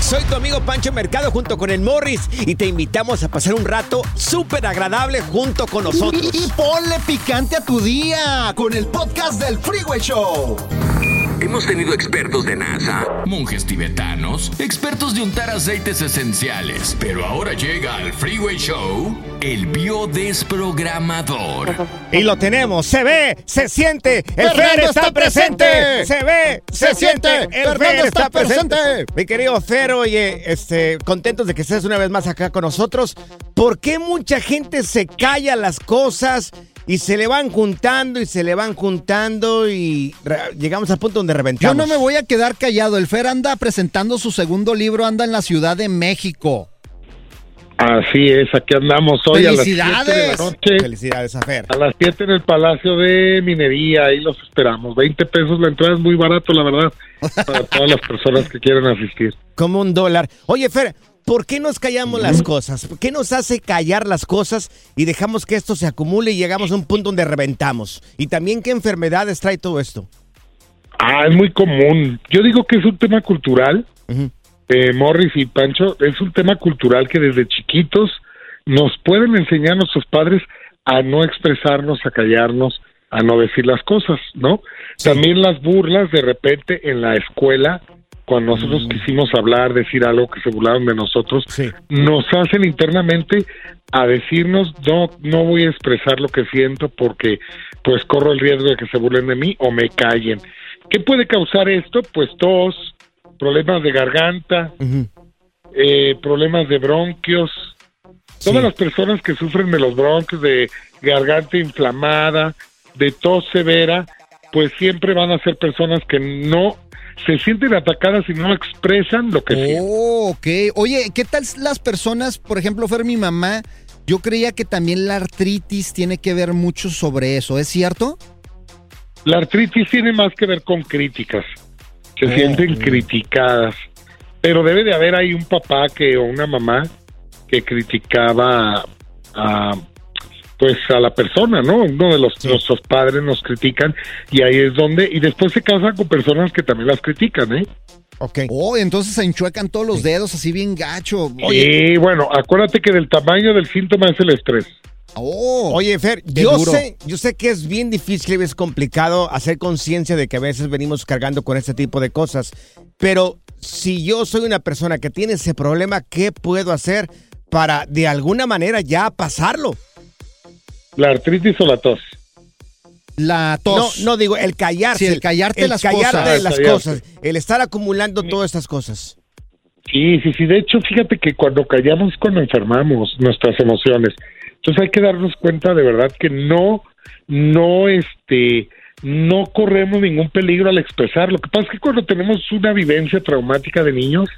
Soy tu amigo Pancho Mercado junto con el Morris y te invitamos a pasar un rato súper agradable junto con nosotros. Y, ponle picante a tu día con el podcast del Freeway Show. Hemos tenido expertos de NASA, monjes tibetanos, expertos de untar aceites esenciales, pero ahora llega al Freeway Show el biodesprogramador. Y lo tenemos, se ve, se siente, el Fer está, presente. Se ve, se, siente, el Fer está presente. Mi querido Fer, oye, este, contentos de que estés una vez más acá con nosotros. ¿Por qué mucha gente se calla las cosas? Y se le van juntando y se le van juntando y llegamos al punto donde reventamos. Yo no me voy a quedar callado. El Fer anda presentando su segundo libro, anda en la Ciudad de México. Así es, aquí andamos hoy a las 7 de la noche. Felicidades a Fer. A las 7 en el Palacio de Minería, ahí los esperamos. 20 pesos la entrada es muy barato, la verdad, para todas las personas que quieran asistir. Como un dólar. Oye, Fer, ¿Por qué nos callamos las cosas? ¿Qué nos hace callar las cosas y dejamos que esto se acumule y llegamos a un punto donde reventamos? Y también qué enfermedades trae todo esto. Ah, es muy común. Yo digo que es un tema cultural. eh, Morris y Pancho, es un tema cultural que desde chiquitos nos pueden enseñar nuestros padres a no expresarnos, a callarnos, a no decir las cosas, ¿no? Sí. También las burlas de repente en la escuela cuando nosotros mm. quisimos hablar, decir algo que se burlaron de nosotros, sí. nos hacen internamente a decirnos no no voy a expresar lo que siento porque pues corro el riesgo de que se burlen de mí o me callen. ¿Qué puede causar esto? Pues tos, problemas de garganta, uh -huh. eh, problemas de bronquios. Sí. Todas las personas que sufren de los bronquios, de garganta inflamada, de tos severa, pues siempre van a ser personas que no se sienten atacadas y no expresan lo que oh, sienten. ok. Oye, ¿qué tal las personas, por ejemplo, Fer, mi mamá, yo creía que también la artritis tiene que ver mucho sobre eso, ¿es cierto? La artritis tiene más que ver con críticas, se oh, sienten criticadas, pero debe de haber ahí un papá que o una mamá que criticaba a pues a la persona, ¿no? Uno de los sí. nuestros padres nos critican y ahí es donde y después se casan con personas que también las critican, ¿eh? Ok. Oh, entonces se enchuecan todos los dedos así bien gacho. Oye. Y bueno, acuérdate que del tamaño del síntoma es el estrés. Oh, Oye, Fer, yo sé, yo sé que es bien difícil y es complicado hacer conciencia de que a veces venimos cargando con este tipo de cosas, pero si yo soy una persona que tiene ese problema, ¿qué puedo hacer para de alguna manera ya pasarlo? ¿La artritis o la tos? La tos. No, no digo, el callarse. Sí, el callarte el las callarte cosas. las cosas. El estar acumulando todas estas cosas. Sí, sí, sí. De hecho, fíjate que cuando callamos, cuando enfermamos nuestras emociones. Entonces hay que darnos cuenta de verdad que no, no, este, no corremos ningún peligro al expresar. Lo que pasa es que cuando tenemos una vivencia traumática de niños,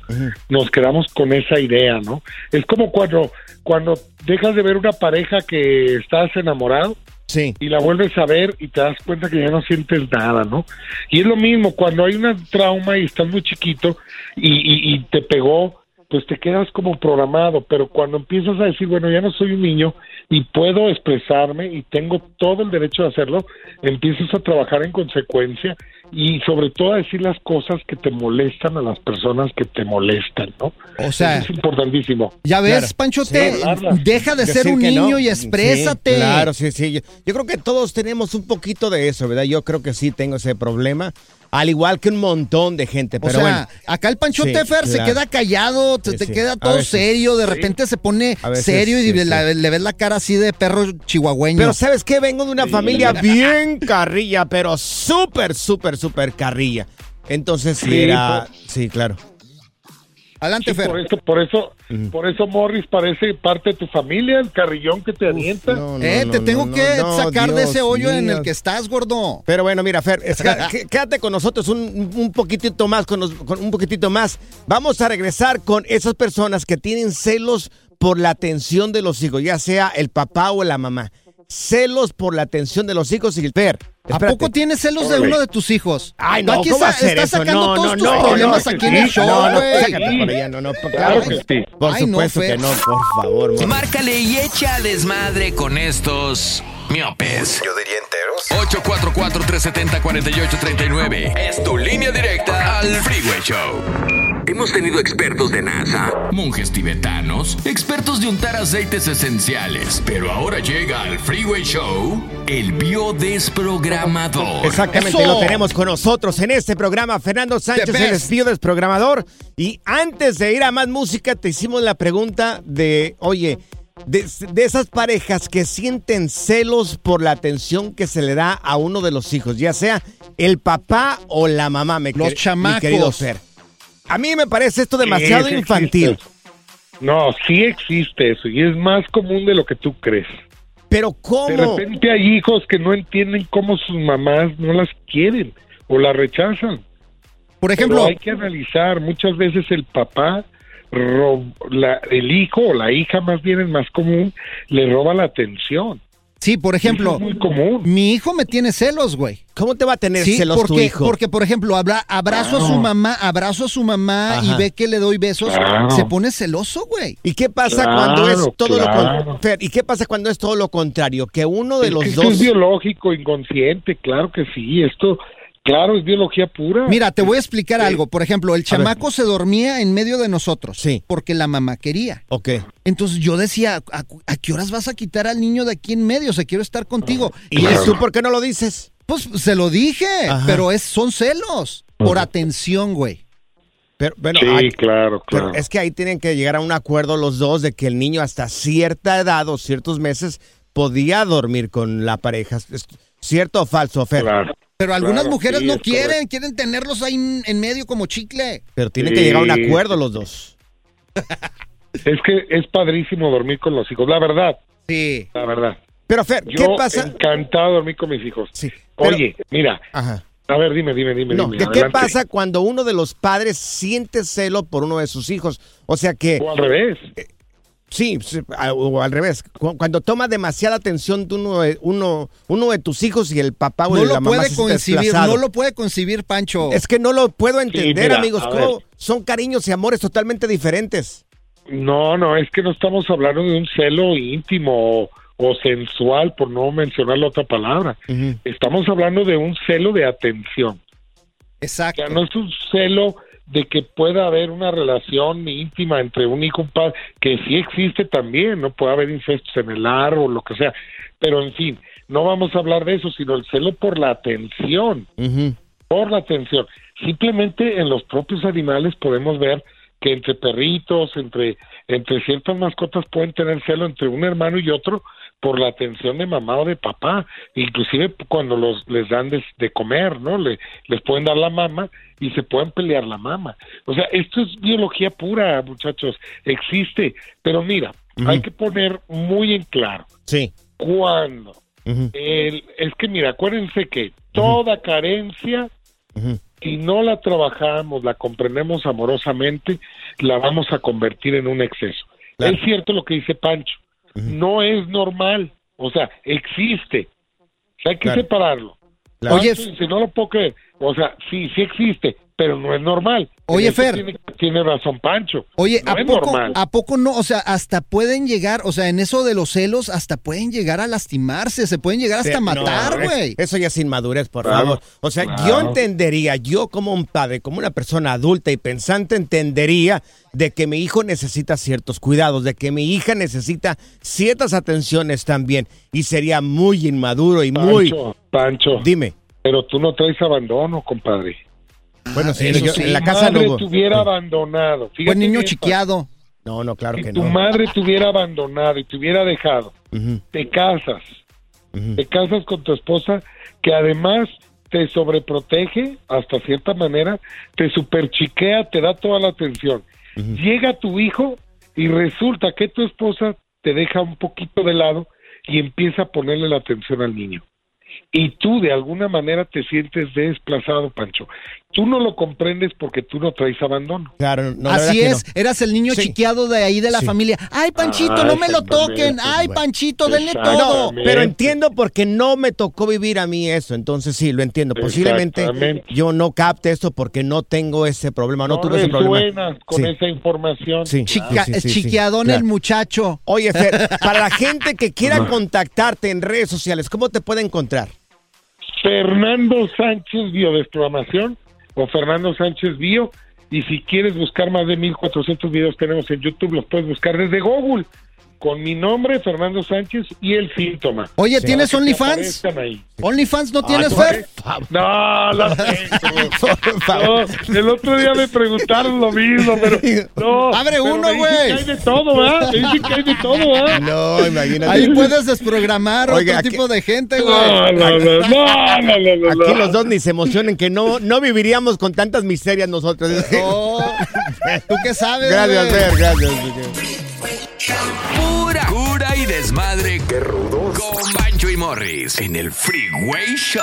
nos quedamos con esa idea, ¿no? Es como cuando, cuando dejas de ver una pareja que estás enamorado. Sí. Y la vuelves a ver y te das cuenta que ya no sientes nada, ¿no? Y es lo mismo, cuando hay un trauma y estás muy chiquito y, y, y te pegó, pues te quedas como programado, pero cuando empiezas a decir, bueno, ya no soy un niño y puedo expresarme y tengo todo el derecho de hacerlo, empiezas a trabajar en consecuencia y sobre todo a decir las cosas que te molestan a las personas que te molestan, ¿no? O sea, Eso es importantísimo. Ya ves, claro. Panchote, sí, deja de ser un niño no. y exprésate. Sí, claro, sí, sí. Yo, yo creo que todos tenemos un poquito de eso, ¿verdad? Yo creo que sí tengo ese problema. Al igual que un montón de gente, pero o sea, bueno. acá el Panchote sí, Fer claro. se queda callado, te, sí, te queda todo veces, serio, de repente se pone veces, serio y la, le ves la cara así de perro chihuahueño. Pero ¿sabes qué? Vengo de una familia bien carrilla, pero súper, súper, súper carrilla. Entonces, sí, era... pues, sí, claro. Adelante, Sí, Fer. por eso, por eso, por eso Morris parece parte de tu familia, el carrillón que te. No, no, eh, no, te tengo no, que no, sacar de ese hoyo en el que estás, gordo. Pero bueno, mira, Fer, quédate con nosotros un, un poquitito más, con, nos- con un poquitito más. Vamos a regresar con esas personas que tienen celos por la atención de los hijos, ya sea el papá o la mamá. Celos por la atención de los hijos y el Fer. ¿A poco tienes celos de uno de tus hijos? Ay, no, aquí ¿cómo va a está- ser estás eso? sacando No, todos no, tus no, problemas no, aquí en el show, No, no, güey. sácate por allá, no, no, Claro claro que sí. Por Ay, no, supuesto que no, por favor. Morris. Márcale y echa desmadre con estos miopes. Yo diría enteros. 844-370-4839. Es tu línea directa al Freeway Show. Hemos tenido expertos de NASA Monjes tibetanos, expertos de untar aceites esenciales. Pero ahora llega al Freeway Show el biodesprogramador. Exactamente, ¡Eso! lo tenemos con nosotros en este programa. Fernando Sánchez, The el best. espío desprogramador. Y antes de ir a más música, te hicimos la pregunta de, oye, de, de esas parejas que sienten celos por la atención que se le da a uno de los hijos, ya sea el papá o la mamá, me Los chamacos. mi querido Fer. A mí me parece esto demasiado infantil. existe. No, sí existe eso y es más común de lo que tú crees. Pero De ¿cómo? repente hay hijos que no entienden cómo sus mamás no las quieren o las rechazan. Por Pero ejemplo, hay que analizar, muchas veces el papá, la- el hijo o la hija más bien es más común, le roba la atención. Sí, por ejemplo, es muy común. mi hijo me tiene celos, güey. ¿Cómo te va a tener Sí, celos porque, tu hijo? porque por ejemplo, abra- abrazo a su mamá, abrazo a su mamá y ve que le doy besos, Claro. se pone celoso, güey. ¿Y qué pasa Claro, cuando es todo lo Fer, ¿Y qué pasa cuando es todo lo contrario? Que uno de Es los que esto dos es biológico, inconsciente, claro que sí. Esto, claro, es biología pura. Mira, te voy a explicar Sí. algo. Por ejemplo, el chamaco se dormía en medio de nosotros. Sí. Porque la mamá quería. Ok. Entonces yo decía, ¿a, a qué horas vas a quitar al niño de aquí en medio? O sea, quiero estar contigo. ¿Y tú por qué no lo dices? Pues se lo dije, Ajá. pero es, son celos. Por atención, güey. Pero, bueno, sí, hay- claro, pero claro. es que ahí tienen que llegar a un acuerdo los dos de que el niño hasta cierta edad o ciertos meses podía dormir con la pareja. ¿Es ¿Cierto o falso, Fer? Claro. Pero algunas Claro, mujeres sí, no quieren, correcto. quieren tenerlos ahí en, medio como chicle. Pero tienen que llegar a un acuerdo los dos. Es que es padrísimo dormir con los hijos, la verdad, Sí. la verdad. Pero Fer, Yo ¿qué pasa? encantado de dormir con mis hijos. Sí, pero- Oye, mira, Ajá. a ver, dime, dime, dime. No, dime, ¿qué, qué adelante. pasa cuando uno de los padres siente celo por uno de sus hijos? O sea que, O al revés. Sí, o al revés, cu- cuando toma demasiada atención de uno de, uno, uno de tus hijos y el papá o No la lo mamá puede se desplazado. no lo puede concebir, Pancho. Es que no lo puedo entender, mira, amigos. Son cariños y amores totalmente diferentes. No, no, es que no estamos hablando de un celo íntimo o, o sensual, por no mencionar la otra palabra. Estamos hablando de un celo de atención. O Exacto. sea, no es un celo de que pueda haber una relación íntima entre un hijo y un padre, que sí existe también, no puede haber incestos en el árbol, lo que sea. Pero en fin, no vamos a hablar de eso, sino el celo por la atención. Por la atención. Simplemente en los propios animales podemos ver que entre perritos, entre, entre ciertas mascotas pueden tener celo entre un hermano y otro por la atención de mamá o de papá, inclusive cuando los les dan de, de comer, ¿no? Le, les pueden dar la mama y se pueden pelear la mama. O sea, esto es biología pura, muchachos, existe, pero mira, hay que poner muy en claro Sí. cuando el, es que mira, acuérdense que toda carencia, si no la trabajamos, la comprendemos amorosamente, la vamos a convertir en un exceso. Claro. Es cierto lo que dice Pancho, no es normal, o sea, existe, O sea, hay que Claro. separarlo. Claro. Oye, dice, no lo puedo creer, o sea, sí, sí existe, pero no es normal. Oye, Fer. Tiene, tiene razón Pancho. Oye, no ¿a es poco, normal. ¿a poco no? O sea, hasta pueden llegar, o sea, en eso de los celos, hasta pueden llegar a lastimarse, se pueden llegar hasta Sí, matar, no, es- güey. Eso ya es inmadurez, por Claro, favor. O sea, yo entendería, yo como un padre, como una persona adulta y pensante, entendería de que mi hijo necesita ciertos cuidados, de que mi hija necesita ciertas atenciones también. Y sería muy inmaduro y muy... Pancho, Pancho, Dime. pero tú no traes abandono, compadre. Bueno, sí, yo- sí. en la Tu casa no madre hubiera abandonado. Fíjate Buen niño chiqueado. No, no, claro Si que tu no. madre te hubiera abandonado y te hubiera dejado, te casas, te casas con tu esposa que además te sobreprotege hasta cierta manera, te superchiquea, te da toda la atención Llega tu hijo y resulta que tu esposa te deja un poquito de lado y empieza a ponerle la atención al niño. Y tú de alguna manera te sientes desplazado, Pancho. Tú no lo comprendes porque tú no traes abandono. Claro, no, Así es, no. eras el niño Sí. chiqueado de ahí de la Sí. familia. Ay, Panchito, Ah, no me lo toquen. Ay, Panchito, denle todo. Pero entiendo porque no me tocó vivir a mí eso, entonces sí, lo entiendo. Posiblemente yo no capte esto porque no tengo ese problema, no, No tuve ese problema. con Sí. esa información. Sí. Chica- Sí, sí, sí, sí, chiquiadón claro. el muchacho. Oye, Fer, para la gente que quiera contactarte en redes sociales, ¿cómo te puede encontrar? Fernando Sánchez Biodesprogramación o Fernando Sánchez Bio. Y si quieres buscar más de 1400 videos tenemos en YouTube, los puedes buscar desde Google con mi nombre, Fernando Sánchez, y el síntoma. Oye, ¿tienes OnlyFans? ¿OnlyFans no tienes, no, Fer? No, la tengo. No, el otro día me preguntaron lo mismo, pero no. Abre uno, güey. que hay de todo, ¿verdad? Me dicen que hay de todo, ¿verdad? No, imagínate. Ahí puedes desprogramar Oiga, otro aquí- tipo de gente, güey. No, no, no, no, no, no, no, Aquí los dos ni se emocionen que no, no viviríamos con tantas miserias nosotros. ¿Tú qué sabes, Gracias? Fer, gracias. Pura cura y desmadre. ¡Qué rudos! Con Bancho y Morris en el Freeway Show.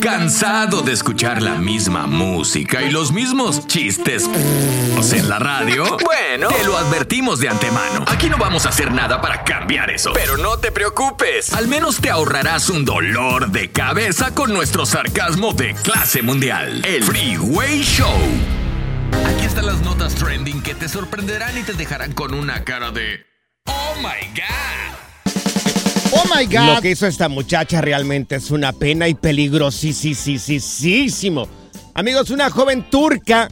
¿Cansado de escuchar la misma música y los mismos chistes en la radio? Bueno, te lo advertimos de antemano. Aquí no vamos a hacer nada para cambiar eso. Pero no te preocupes. Al menos te ahorrarás un dolor de cabeza con nuestro sarcasmo de clase mundial. El Freeway Show. Aquí están las notas trending que te sorprenderán y te dejarán con una cara de... ¡Oh, my God! Oh my God. Lo que hizo esta muchacha realmente es una pena y peligrosísimo. Amigos, una joven turca,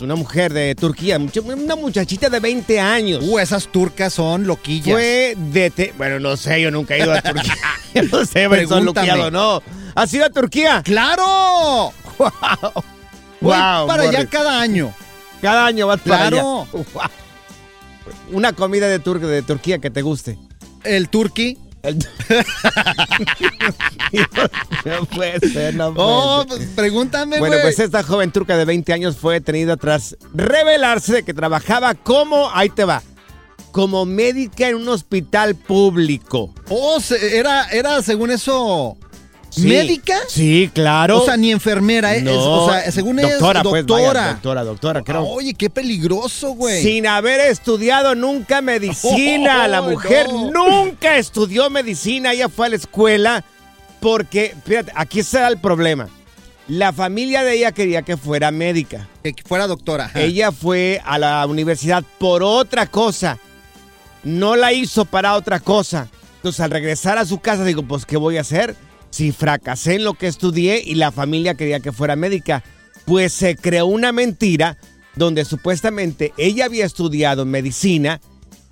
una mujer de Turquía, una muchachita de 20 años. Uh, esas turcas son loquillas. Fue de... Bueno, no sé, yo nunca he ido a Turquía. Yo no sé, pero son loqueados o no. ¿Has ido a Turquía? ¡Claro! Voy Wow, para allá Morris. cada año. Cada año vas para Claro. allá. Wow. Una comida de, Tur- de Turquía que te guste. El turqui. El- no puede ser, no puede Oh, ser. pues, pregúntame. Bueno, pues esta joven turca de 20 años fue detenida tras revelarse que trabajaba como, ahí te va, como médica en un hospital público. Oh, era, era según eso. Sí. ¿Médica? Sí, claro. O sea, ni enfermera, ¿eh? Es- No, o sea, según doctora, es pues, doctora. vaya, doctora, doctora, creo. Oye, qué peligroso, güey. Sin haber estudiado nunca medicina, la Oh, mujer no. nunca estudió medicina, ella fue a la escuela porque, fíjate, aquí está el problema. La familia de ella quería que fuera médica. Que fuera doctora. ajá. Ella fue a la universidad por otra cosa. No la hizo para otra cosa. Entonces, al regresar a su casa, digo, pues, ¿qué voy a hacer? Si fracasé en lo que estudié y la familia quería que fuera médica. Pues se creó una mentira donde supuestamente ella había estudiado medicina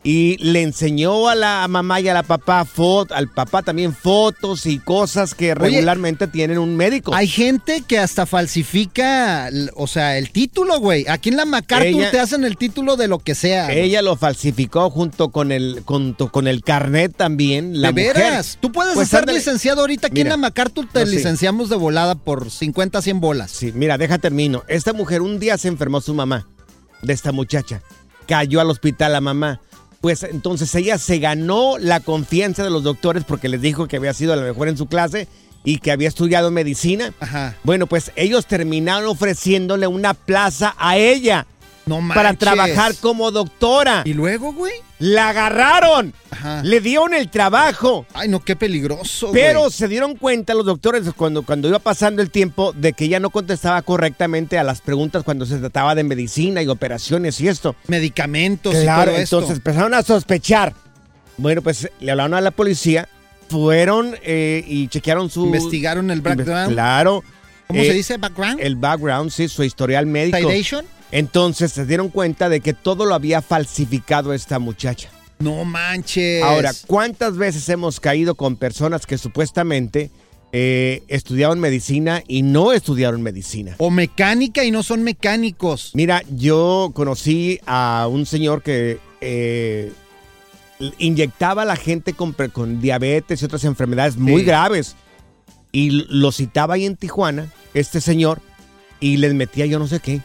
y le enseñó a la mamá y a la papá foto, al papá también fotos y cosas que regularmente tienen un médico. Hay gente que hasta falsifica, o sea, el título, güey. Aquí en la MacArthur Ella- te hacen el título de lo que sea. Ella lo falsificó junto con el junto con el carnet también. La ¿De mujer. veras? Tú puedes Pues ser ándale. licenciado ahorita aquí Mira, en la MacArthur, te no, sí. licenciamos de volada por 50, 100 bolas. Sí, mira, deja termino. Esta mujer un día se enfermó su mamá de esta muchacha. Cayó al hospital la mamá. Pues entonces ella se ganó la confianza de los doctores porque les dijo que había sido la mejor en su clase y que había estudiado medicina. Ajá. Bueno, pues ellos terminaron ofreciéndole una plaza a ella No manches. para trabajar como doctora. ¿Y luego, güey? La agarraron. Ajá. Le dieron el trabajo. Ay, no, qué peligroso, Pero güey. se dieron cuenta los doctores cuando, cuando iba pasando el tiempo de que ella no contestaba correctamente a las preguntas cuando se trataba de medicina y operaciones y esto. Medicamentos Claro, y todo esto. entonces empezaron a sospechar. Bueno, pues le hablaron a la policía, fueron eh, y chequearon su... Investigaron el background. Claro. ¿Cómo eh, se dice? ¿Background? El background, sí, su historial médico. Entonces se dieron cuenta de que todo lo había falsificado esta muchacha. No manches. Ahora, ¿cuántas veces hemos caído con personas que supuestamente eh, estudiaron medicina y no estudiaron medicina? O mecánica y no son mecánicos. Mira, yo conocí a un señor que eh, inyectaba a la gente con, diabetes y otras enfermedades muy graves. Y lo citaba ahí en Tijuana, este señor, y les metía yo no sé qué.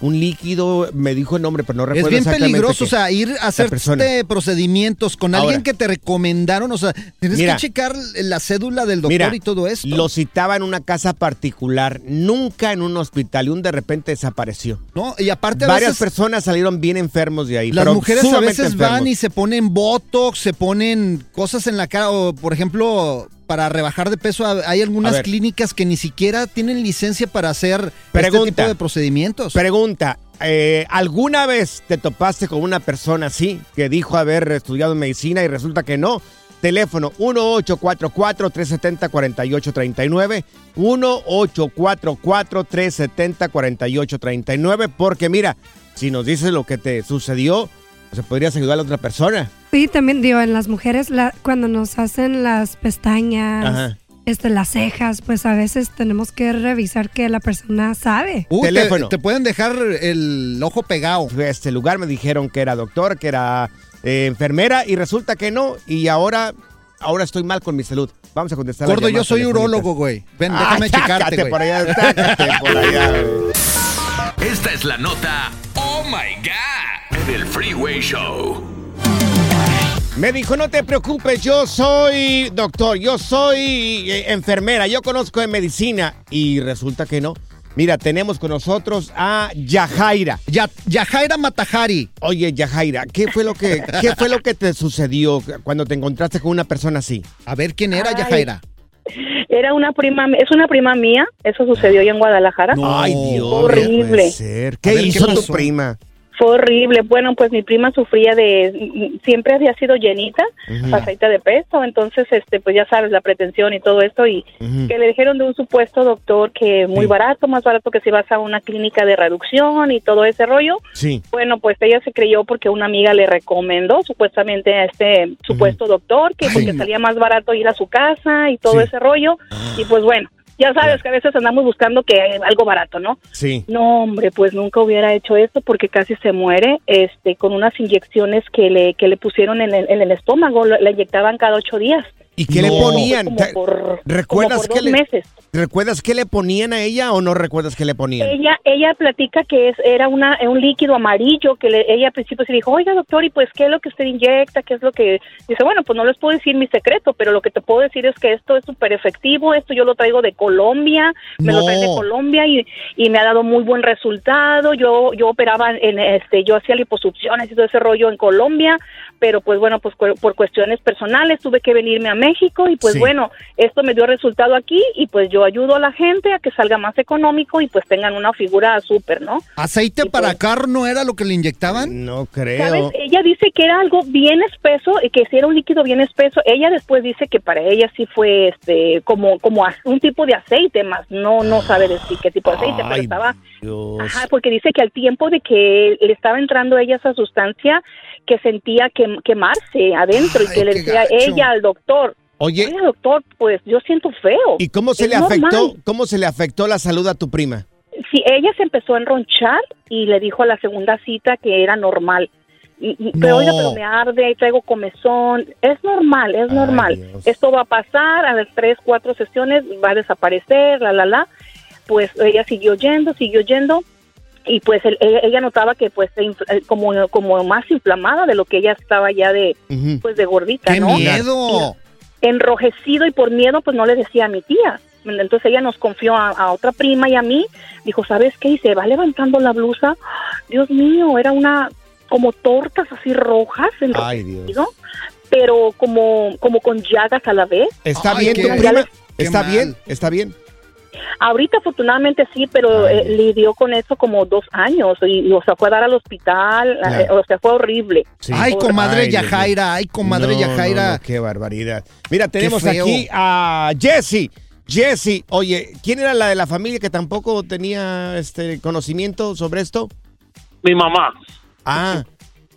Un líquido, me dijo el nombre, pero no Es recuerdo bien exactamente peligroso, o sea, ir a hacer este procedimientos con alguien que te recomendaron, o sea, tienes Mira. que checar la cédula del doctor Mira, y todo esto. Lo citaba en una casa particular, nunca en un hospital, y un de repente desapareció. ¿no? Y aparte a Varias veces personas salieron bien enfermos de ahí. las pero mujeres a veces van y se ponen botox, se ponen cosas en la cara, o por ejemplo, para rebajar de peso, hay algunas clínicas que ni siquiera tienen licencia para hacer este Pregunta. tipo de procedimientos. Pregunta, eh, ¿alguna vez te topaste con una persona así que dijo haber estudiado medicina y resulta que no? Teléfono 1844-370-4839, 1844-370-4839, porque mira, si nos dices lo que te sucedió, se podrías ayudar a la otra persona. Sí, también digo, en las mujeres, la- cuando nos hacen las pestañas, Ajá. este, las cejas, pues a veces tenemos que revisar que la persona sabe. Uy, te- Teléfono. Te, pueden dejar el ojo pegado. Fui a este lugar, me dijeron que era doctor, que era eh, enfermera y resulta que no y ahora, ahora estoy mal con mi salud. Vamos a contestar. Gordo, yo soy urólogo, güey. Ven, Ah, déjame checarte, güey. por allá, por allá. Esta es la nota Oh My God del Freeway Show. Me dijo, no te preocupes, yo soy doctor, yo soy eh, enfermera, yo conozco de medicina. Y resulta que no. Mira, tenemos con nosotros a Yajaira. Ya, Yajaira Matajari. Oye, Yajaira, ¿qué fue lo que, qué fue lo que te sucedió cuando te encontraste con una persona así? A ver quién era Ay. Yajaira. Era una prima, es una prima mía, eso sucedió allá en Guadalajara. No. Ay, Dios, Horrible. no puede ser. ¿Qué A ver, ¿qué hizo tu prima? Fue horrible. Bueno, pues mi prima sufría de, siempre había sido llenita, Ujú. pasadita de peso, entonces, este, pues ya sabes, la pretensión y todo esto, y que le dijeron de un supuesto doctor que muy Sí. barato, más barato que si vas a una clínica de reducción y todo ese rollo. Sí. Bueno, pues ella se creyó porque una amiga le recomendó supuestamente a este supuesto doctor que porque salía más barato ir a su casa y todo Sí. Ese rollo. Y pues bueno, ya sabes que a veces andamos buscando que algo barato, ¿no? Sí. No, hombre, pues nunca hubiera hecho esto porque casi se muere este, con unas inyecciones que le, que le pusieron en el, en el estómago, le inyectaban cada ocho días. ¿Y qué le ponían? Como ¿Te- por, ¿Recuerdas como por qué dos le- meses. ¿Recuerdas qué le ponían a ella o no recuerdas qué le ponían? Ella, ella platica que es, era una, un líquido amarillo que le- ella al principio se dijo, oiga doctor, ¿y pues qué es lo que usted inyecta? ¿Qué es lo que...? Dice, bueno, pues no les puedo decir mi secreto, pero lo que te puedo decir es que esto es súper efectivo, esto yo lo traigo de Colombia, me lo traen de Colombia y, y me ha dado muy buen resultado. Yo, yo operaba en este, yo hacía liposucciones y todo ese rollo en Colombia, pero pues bueno, pues cu- por cuestiones personales tuve que venirme a México y pues Sí. bueno, esto me dio resultado aquí y pues yo ayudo a la gente a que salga más económico y pues tengan una figura súper, ¿no? ¿Aceite Y para pues- carro no era lo que le inyectaban? No ¿Sabes? creo. Ella dice que era algo bien espeso, y que si era un líquido bien espeso. Ella después dice que para ella sí fue este como como a- un tipo de aceite, más no no sabe decir qué tipo de aceite, pero estaba Dios. Ajá, porque dice que al tiempo de que le estaba entrando a ella esa sustancia, que sentía que, quemarse adentro y que le decía gacho. ella al doctor, Oye, doctor, pues yo siento feo. ¿y cómo se Es le afectó? normal. ¿Cómo se le afectó la salud a tu prima? Sí, ella se empezó a enronchar y le dijo a la segunda cita que era normal. Y- y- No. Pero oiga, pero me arde, traigo comezón. Es normal, es Ay, normal. Dios. Esto va a pasar, a las tres, cuatro sesiones va a desaparecer, la, la, la. Pues ella siguió yendo, siguió yendo. Y pues el- ella, ella notaba que pues eh, como, como más inflamada de lo que ella estaba ya de pues de gordita, ¡Qué ¿no? miedo! Enrojecido y por miedo pues no le decía a mi tía. Entonces ella nos confió a, a otra prima y a mí. Dijo, ¿sabes qué? Y se va levantando la blusa. Dios mío, era una como tortas así rojas, Ay, enrojecido, Dios. pero como como con llagas a la vez. ¿Está Ay, bien tu prima? ¿Está mal. bien? ¿Está bien? Ahorita afortunadamente sí, pero eh, lidió con eso como dos años y, y, o sea, fue a dar al hospital, Claro. eh, o sea, fue horrible. Sí. Ay, comadre Ay, Yajaira, ay, comadre No, Yajaira. no, no, qué barbaridad. Mira, tenemos aquí a Jesse. Jesse, oye, ¿quién era la de la familia que tampoco tenía este conocimiento sobre esto? Mi mamá. Ah,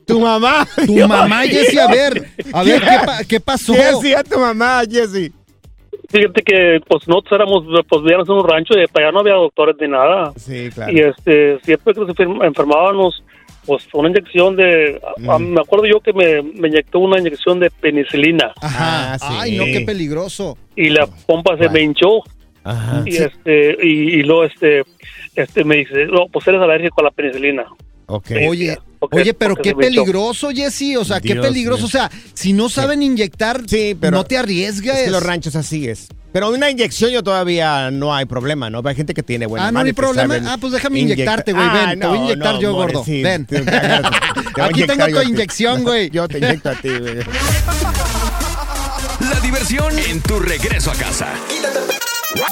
tu mamá. Tu mamá, Jessy, a ver, a ver, ¿qué, pa- qué pasó? ¿Qué hacía tu mamá, Jesse? Fíjate que pues nosotros éramos, pues vivíamos en un rancho y para allá no había doctores ni nada. Sí, claro. Y este, siempre que nos enfer- enfermábamos, pues una inyección de, a- a- me acuerdo yo que me, me inyectó una inyección de penicilina Ajá. Ah, sí. Ay, no, qué peligroso. y la pompa se me hinchó Ajá. Y este, y, y luego este, este me dice, no, pues eres alérgico a la penicilina. Ok. Oye, porque- oye, pero qué peligroso, Jesse. O sea, qué peligroso. O sea, si no saben inyectar, pero no te arriesgues. Es que los ranchos así es. Pero una inyección yo todavía no hay problema, ¿no? Hay gente que tiene buena Ah, no hay problema. Ah, pues déjame inyectarte, güey. Ven, te voy a inyectar yo, gordo. Ven. Aquí tengo tu inyección, güey. Yo te inyecto a ti, güey. La diversión en tu regreso a casa.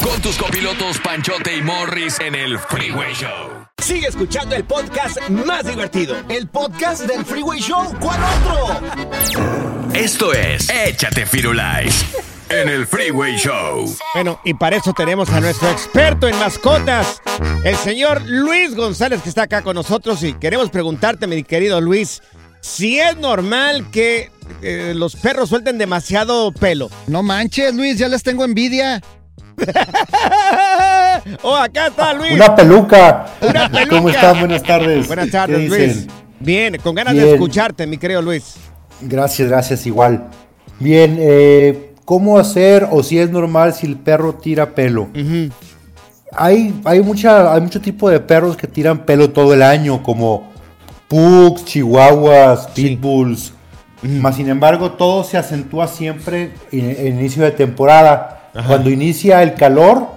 Con tus copilotos Panchote y Morris en el Freeway Show. Sigue escuchando el podcast más divertido. El podcast del Freeway Show. ¿Cuál otro? Esto es Échate Firulais en el Freeway Show. Bueno, y para eso tenemos a nuestro experto en mascotas, el señor Luis González, que está acá con nosotros. Y queremos preguntarte, mi querido Luis, si es normal que eh, los perros suelten demasiado pelo. No manches, Luis, ya les tengo envidia. oh, acá está Luis. Una peluca. Una peluca. ¿Cómo están? Buenas tardes. Buenas ¿Qué tardes? Luis. Bien, con ganas de escucharte, mi querido Luis. Gracias, gracias, igual. Bien, eh, ¿cómo hacer o si es normal si el perro tira pelo? hay, hay, mucha, hay mucho tipo de perros que tiran pelo todo el año, como pugs, chihuahuas, pitbulls. Más sin embargo, todo se acentúa siempre en en inicio de temporada. Cuando inicia el calor,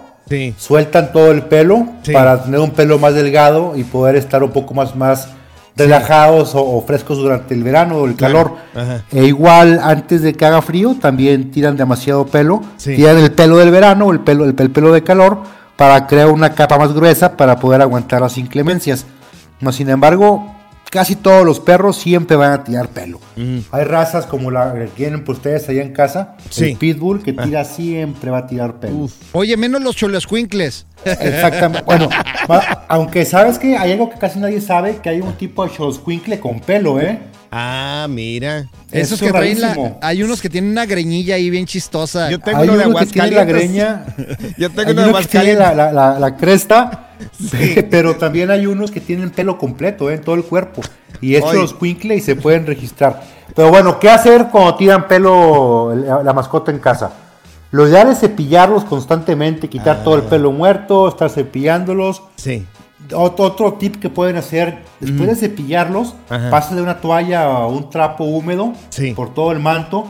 sueltan todo el pelo para tener un pelo más delgado y poder estar un poco más, más relajados o, o frescos durante el verano o el calor. E igual, antes de que haga frío, también tiran demasiado pelo. Sí. Tiran el pelo del verano o el pelo, el, el pelo de calor para crear una capa más gruesa para poder aguantar las inclemencias. Más sin embargo, casi todos los perros siempre van a tirar pelo. Hay razas como la que tienen pues, ustedes allá en casa, Sí. el pitbull, que tira siempre va a tirar pelo. Oye, menos los cholescuincles. Exactamente. Bueno, aunque sabes que hay algo que casi nadie sabe, que hay un tipo de xoloscuincle con pelo, ¿eh? Ah, mira. Esos Eso que traen la, hay unos que tienen una greñilla ahí bien chistosa. Yo tengo Hay uno de uno que tiene la Aguascalientes. greña. Yo tengo Hay uno de uno que tiene la, Aguascalientes. la- la- la cresta, pero también hay unos que tienen pelo completo ¿eh? en todo el cuerpo. Y es Oye. los y se pueden registrar. Pero bueno, ¿qué hacer cuando tiran pelo la, la mascota en casa? Lo ideal es cepillarlos constantemente, quitar todo el pelo muerto, estar cepillándolos. Sí. Otro, otro tip que pueden hacer, después de cepillarlos, Ajá. pásenle una toalla o un trapo húmedo Sí. por todo el manto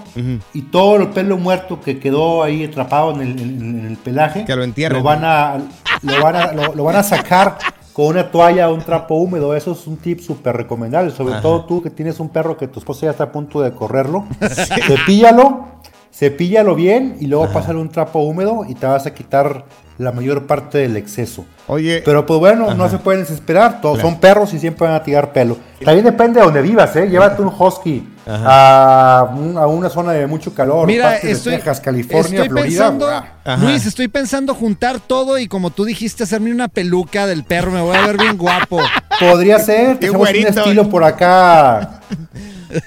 y todo el pelo muerto que quedó ahí atrapado en el, en- el pelaje, Que lo entierren. van a, lo, van a, lo, lo van a sacar con una toalla o un trapo húmedo. Eso es un tip súper recomendable, sobre Ajá. todo tú que tienes un perro que tu esposa ya está a punto de correrlo. Cepíllalo, cepíllalo bien y luego pásale un trapo húmedo y te vas a quitar la mayor parte del exceso. Oye. Pero pues bueno, no Ajá. se pueden desesperar, todos Claro. son perros y siempre van a tirar pelo. También depende de donde vivas, ¿eh? Llévate un husky Ajá. a, un- a una zona de mucho calor, Mira, estoy, de Texas, California, estoy Florida. pensando. Luis, estoy pensando juntar todo y como tú dijiste, hacerme una peluca del perro, me voy a ver bien guapo. Podría ser, tenemos un estilo por acá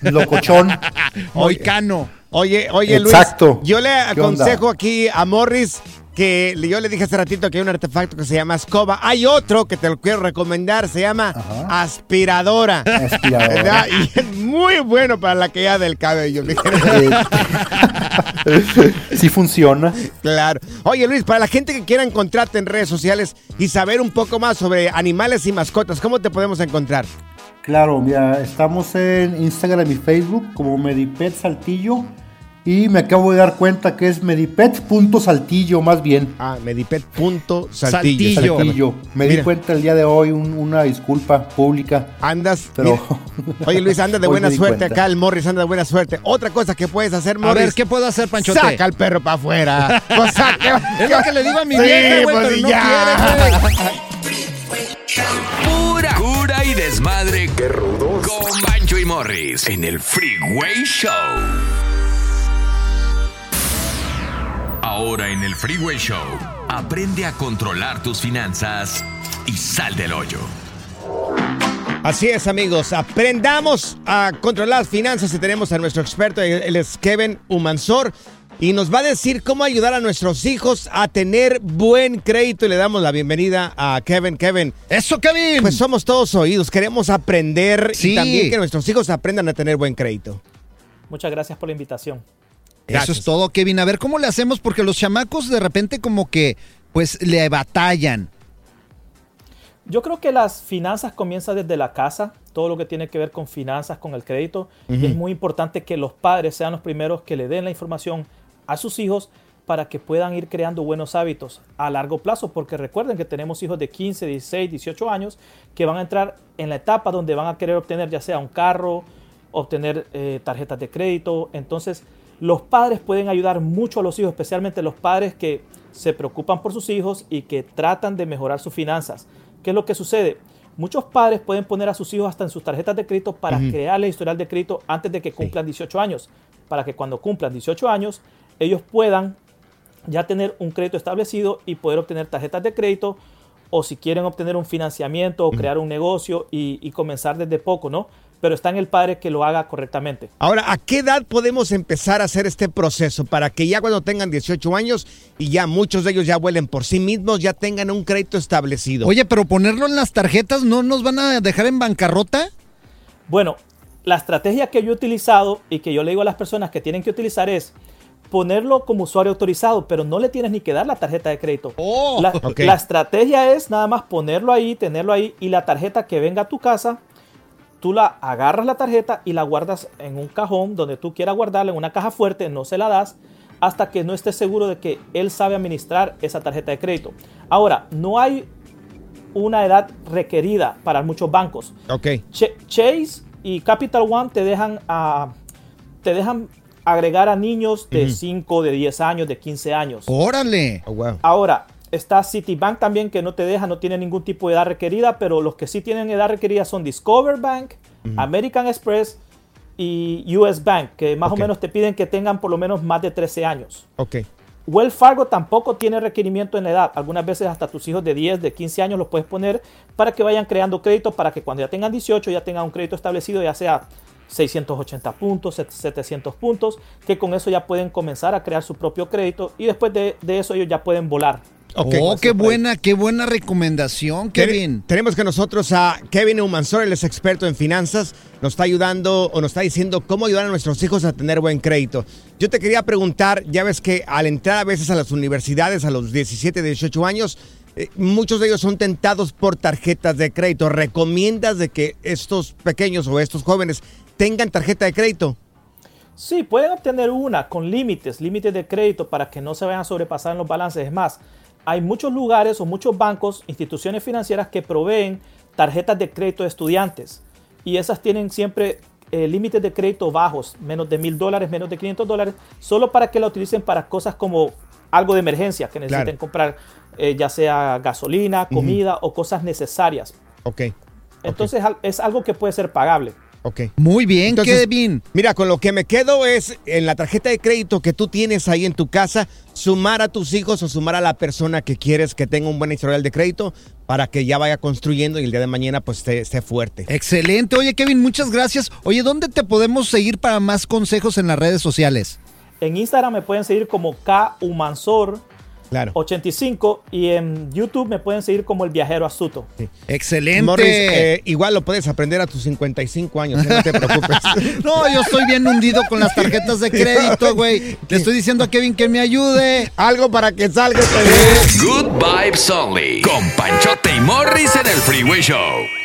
locochón. Moicano. Oye, oye, Exacto. Luis. Yo le aconsejo aquí a Morris que yo le dije hace ratito que hay un artefacto que se llama escoba. Hay otro que te lo quiero recomendar, se llama aspiradora. Aspiradora. ¿Verdad? Y es muy bueno para la caída del cabello. sí funciona. Claro. Oye, Luis, para la gente que quiera encontrarte en redes sociales y saber un poco más sobre animales y mascotas, ¿cómo te podemos encontrar? Claro, mira, estamos en Instagram y Facebook como Medipet Saltillo. Y me acabo de dar cuenta que es medipet.saltillo más bien. Ah, medipet.saltillo. Saltillo. Saltillo. Me Mira. di cuenta el día de hoy, un- una disculpa pública. Andas. Pero. Oye, Luis, anda de buena suerte cuenta. acá, el Morris anda de buena suerte. Otra cosa que puedes hacer, A Morris. ver, ¿qué puedo hacer, Panchote? Saca al perro para afuera. Pues saca- Es lo que le digo a mi Sí, vieja, güey, pues pero no ya. quiere. Pura cura y desmadre. ¡Qué rudos! Con Bancho y Morris en el Freeway Show. Ahora en el Freeway Show, aprende a controlar tus finanzas y sal del hoyo. Así es, amigos. Aprendamos a controlar las finanzas y tenemos a nuestro experto, él es Kevin Humansor, y nos va a decir cómo ayudar a nuestros hijos a tener buen crédito. Y le damos la bienvenida a Kevin. Kevin. ¡Eso, Kevin! Pues somos todos oídos. Queremos aprender Sí. y también que nuestros hijos aprendan a tener buen crédito. Muchas gracias por la invitación. Eso es todo, Kevin. A ver, ¿cómo le hacemos? Porque los chamacos de repente como que pues le batallan. Yo creo que las finanzas comienzan desde la casa, todo lo que tiene que ver con finanzas, con el crédito. Y es muy importante que los padres sean los primeros que le den la información a sus hijos para que puedan ir creando buenos hábitos a largo plazo, porque recuerden que tenemos hijos de 15, 16, 18 años que van a entrar en la etapa donde van a querer obtener ya sea un carro, obtener eh, tarjetas de crédito. Entonces, los padres pueden ayudar mucho a los hijos, especialmente los padres que se preocupan por sus hijos y que tratan de mejorar sus finanzas. ¿Qué es lo que sucede? Muchos padres pueden poner a sus hijos hasta en sus tarjetas de crédito para Ujú. crearle historial de crédito antes de que cumplan 18 años, para que cuando cumplan 18 años ellos puedan ya tener un crédito establecido y poder obtener tarjetas de crédito o si quieren obtener un financiamiento o crear un negocio y, y comenzar desde poco, ¿no? Pero está en el padre que lo haga correctamente. Ahora, ¿a qué edad podemos empezar a hacer este proceso para que ya cuando tengan 18 años y ya muchos de ellos ya vuelen por sí mismos, ya tengan un crédito establecido? Oye, pero ponerlo en las tarjetas no nos van a dejar en bancarrota. Bueno, la estrategia que yo he utilizado y que yo le digo a las personas que tienen que utilizar es ponerlo como usuario autorizado, pero no le tienes ni que dar la tarjeta de crédito. la, ok. la estrategia es nada más ponerlo ahí, tenerlo ahí y la tarjeta que venga a tu casa, tú la agarras la tarjeta y la guardas en un cajón donde tú quieras guardarla, en una caja fuerte, no se la das hasta que no estés seguro de que él sabe administrar esa tarjeta de crédito. Ahora, no hay una edad requerida para muchos bancos. Ok. Ch- Chase y Capital One te dejan, a te dejan agregar a niños de Ujú. 5, de 10 años, de 15 años. Órale. Ahora, está Citibank también que no te deja, no tiene ningún tipo de edad requerida, pero los que sí tienen edad requerida son Discover Bank, American Express y US Bank, que más o menos te piden que tengan por lo menos más de 13 años. Ok. Wells Fargo tampoco tiene requerimiento en la edad. Algunas veces hasta tus hijos de 10, de 15 años los puedes poner para que vayan creando crédito para que cuando ya tengan 18 ya tengan un crédito establecido, ya sea 680 puntos, 700 puntos, que con eso ya pueden comenzar a crear su propio crédito y después de, de eso ellos ya pueden volar. Oh, qué buena, qué buena recomendación, Kevin. Tenemos que nosotros a Kevin Humansor, él es experto en finanzas, nos está ayudando o nos está diciendo cómo ayudar a nuestros hijos a tener buen crédito. Yo te quería preguntar, ya ves que al entrar a veces a las universidades a los 17, 18 años, eh, muchos de ellos son tentados por tarjetas de crédito. ¿Recomiendas de que estos pequeños o estos jóvenes tengan tarjeta de crédito? Sí, pueden obtener una con límites, límites de crédito para que no se vayan a sobrepasar en los balances. Es más, hay muchos lugares o muchos bancos, instituciones financieras que proveen tarjetas de crédito de estudiantes y esas tienen siempre eh, límites de crédito bajos, menos de mil dólares, menos de 500 dólares, solo para que la utilicen para cosas como algo de emergencia, que necesiten Claro. comprar eh, ya sea gasolina, comida o cosas necesarias. Ok. Entonces es algo que puede ser pagable. Ok. Muy bien, Entonces, Kevin. Mira, con lo que me quedo es en la tarjeta de crédito que tú tienes ahí en tu casa, sumar a tus hijos o sumar a la persona que quieres que tenga un buen historial de crédito para que ya vaya construyendo y el día de mañana pues esté, esté fuerte. Excelente. Oye, Kevin, muchas gracias. Oye, ¿dónde te podemos seguir para más consejos en las redes sociales? En Instagram me pueden seguir como K Umansor Claro. 85 y en YouTube me pueden seguir como El Viajero Astuto. Excelente. Morris, eh, igual lo puedes aprender a tus 55 años, no te preocupes. No, yo estoy bien hundido con las tarjetas de crédito, güey. Le estoy diciendo a Kevin que me ayude. Algo para que salga. Good Vibes Only. Con Panchote y Morris en el Freeway Show.